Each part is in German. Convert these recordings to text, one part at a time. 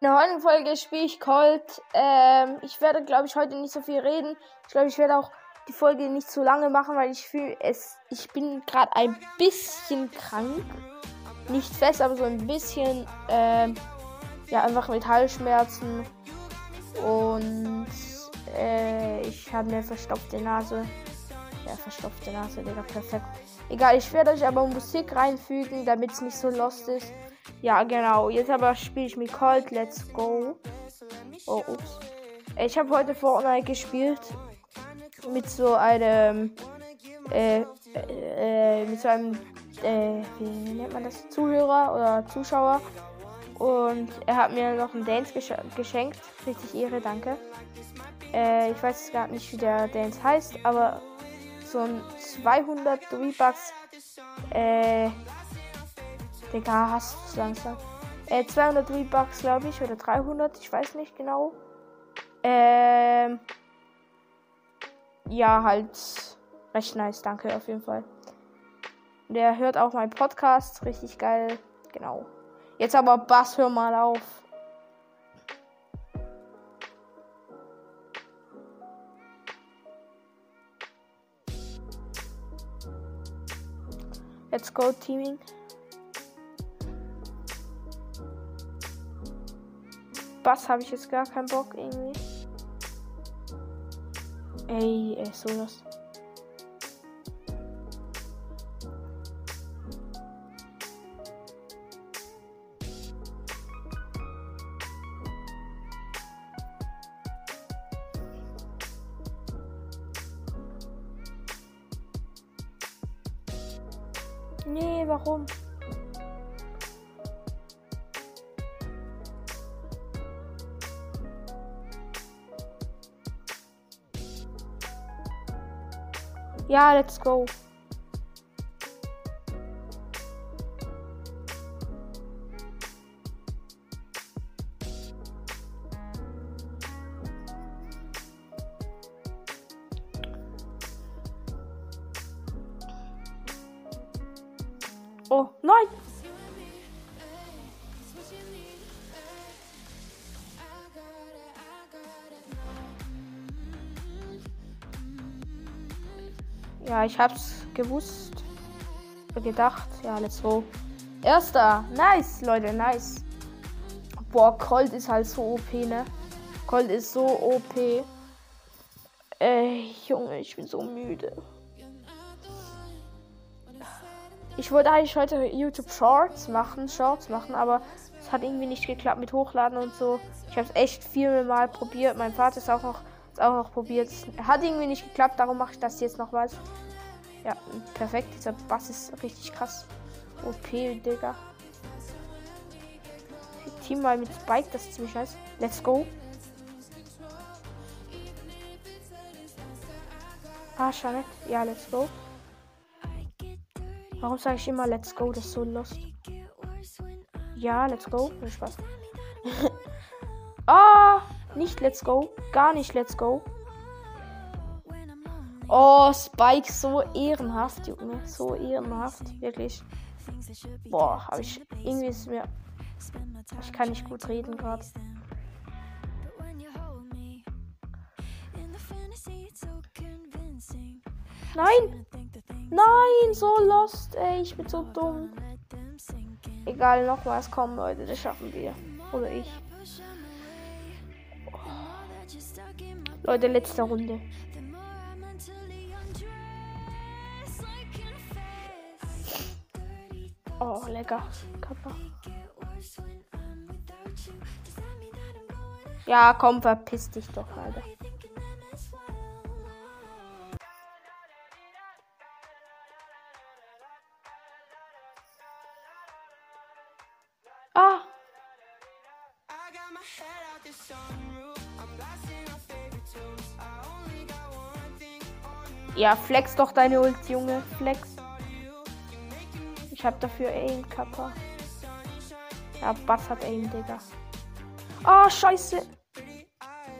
In der heutigen Folge spiele ich Colt. Ähm, ich werde, glaube ich, heute nicht so viel reden. Ich glaube, ich werde auch die Folge nicht zu lange machen, weil ich fühle es. Ich bin gerade ein bisschen krank. Nicht fest, aber so ein bisschen. Ähm, ja, einfach mit Halsschmerzen. Und äh, ich habe eine verstopfte Nase. Ja, verstopfte Nase, Digga, perfekt. Egal, ich werde euch aber Musik reinfügen, damit es nicht so lost ist. Ja, genau. Jetzt aber spiele ich mit Colt. Let's go. Oh, ups. Ich habe heute Fortnite gespielt. Mit so einem. Äh, äh, mit so einem. Äh, wie nennt man das? Zuhörer oder Zuschauer. Und er hat mir noch einen Dance gesch geschenkt. Richtig Ehre, danke. Äh, ich weiß gar nicht, wie der Dance heißt, aber so ein 200 V-Bucks. Äh, Digga, hast du langsam. Äh, 200 V-Bucks, glaube ich, oder 300, ich weiß nicht genau. Ähm, ja, halt recht nice, danke auf jeden Fall. Der hört auch meinen Podcast, richtig geil, genau. Jetzt aber Bass, hör mal auf. Let's go, Teaming. Bass habe ich jetzt gar keinen Bock irgendwie. Ey, ey, so das. Nee, warum? Ja, let's go. Oh, nein! Ja, ich hab's gewusst. Gedacht. Ja, let's go. Erster. Nice, Leute, nice. Boah, Colt ist halt so OP, ne? Colt ist so OP. Ey, Junge, ich bin so müde. Ich wollte eigentlich heute YouTube Shorts machen, Shorts machen, aber es hat irgendwie nicht geklappt mit Hochladen und so. Ich habe es echt viel mal probiert. Mein Vater ist auch noch, ist auch noch probiert. Hat irgendwie nicht geklappt, darum mache ich das jetzt noch was. Ja, perfekt. Dieser Bass ist richtig krass. OP, Digga. Team mal mit Spike, das ist ziemlich nice. Let's go. Ah, Janet. Ja, let's go. Warum sage ich immer Let's go? Das ist so lost. Ja, let's go. Viel Spaß. ah, nicht Let's go. Gar nicht Let's go. Oh, Spike, so ehrenhaft, Junge. So ehrenhaft. Wirklich. Boah, habe ich. Irgendwie ist mir. Ich kann nicht gut reden gerade. Nein! Nein, so lost, ey. Ich bin so dumm. Egal, noch was kommen, Leute. Das schaffen wir. Oder ich. Leute, letzte Runde. Oh, lecker. Kappa. Ja, komm, verpiss dich doch, Alter. Ah. Ja, flex doch deine Ult, Junge. Flex. Ich hab dafür Aim, Kappa. Ja, Bass hat Aim, Digga. Oh, scheiße.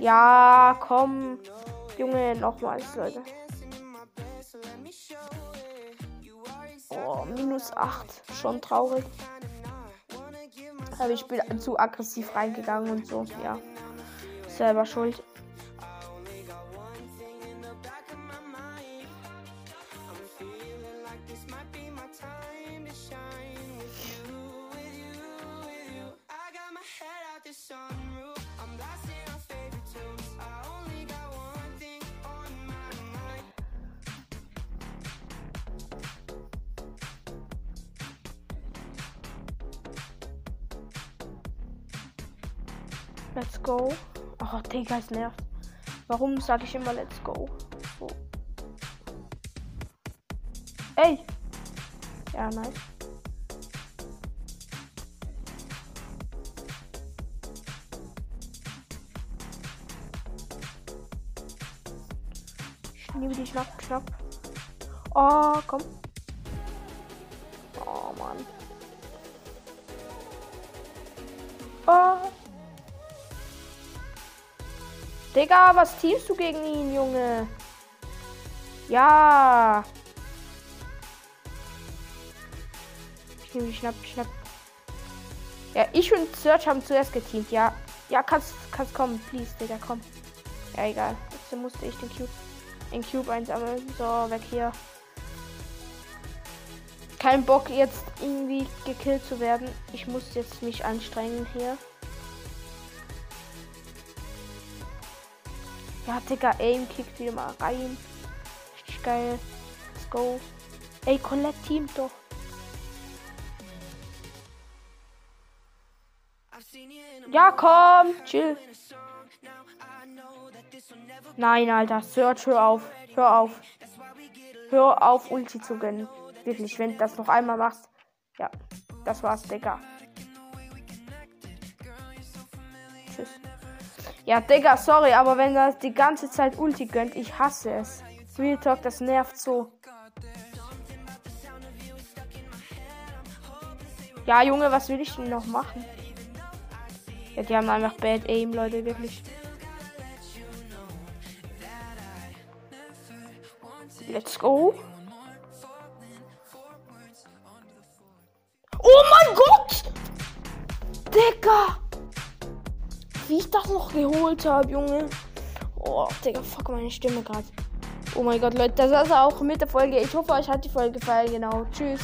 Ja, komm. Junge, nochmals, Leute. Oh, minus 8. Schon traurig. Aber ich bin zu aggressiv reingegangen und so. Ja. Selber schuld. Let's go. Oh, Digga, es nervt. Warum sage ich immer Let's go? So. Ey! Ja, nice. Ich nehme die Schnapp, Schnapp. Oh, komm. Oh, Mann. Digga, was teamst du gegen ihn, Junge? Ja. Ich nehme die Schnapp, Schnapp. Ja, ich und Search haben zuerst geteamt, ja. Ja, kannst, kannst kommen, please, Digga, komm. Ja, egal. Jetzt musste ich den Cube, den Cube einsammeln. So, weg hier. Kein Bock, jetzt irgendwie gekillt zu werden. Ich muss jetzt mich anstrengen hier. Ja, Digga, Aim kickt wieder mal rein. Richtig geil. Let's go. Ey, Colette Team doch. Ja, komm, chill. Nein, Alter, Search, hör auf. Hör auf. Hör auf, Ulti zu gönnen. Wirklich, wenn du das noch einmal machst. Ja, das war's, Digga. Tschüss. Ja, Digga, sorry, aber wenn das die ganze Zeit Ulti gönnt, ich hasse es. Real Talk, das nervt so. Ja, Junge, was will ich denn noch machen? Ja, die haben einfach Bad Aim, Leute, wirklich. Let's go. Oh mein Gott! Digga! Wie ich das noch geholt habe, Junge. Oh, Digga, fuck meine Stimme gerade. Oh mein Gott, Leute, das ist auch mit der Folge. Ich hoffe, euch hat die Folge gefallen. Genau. Tschüss.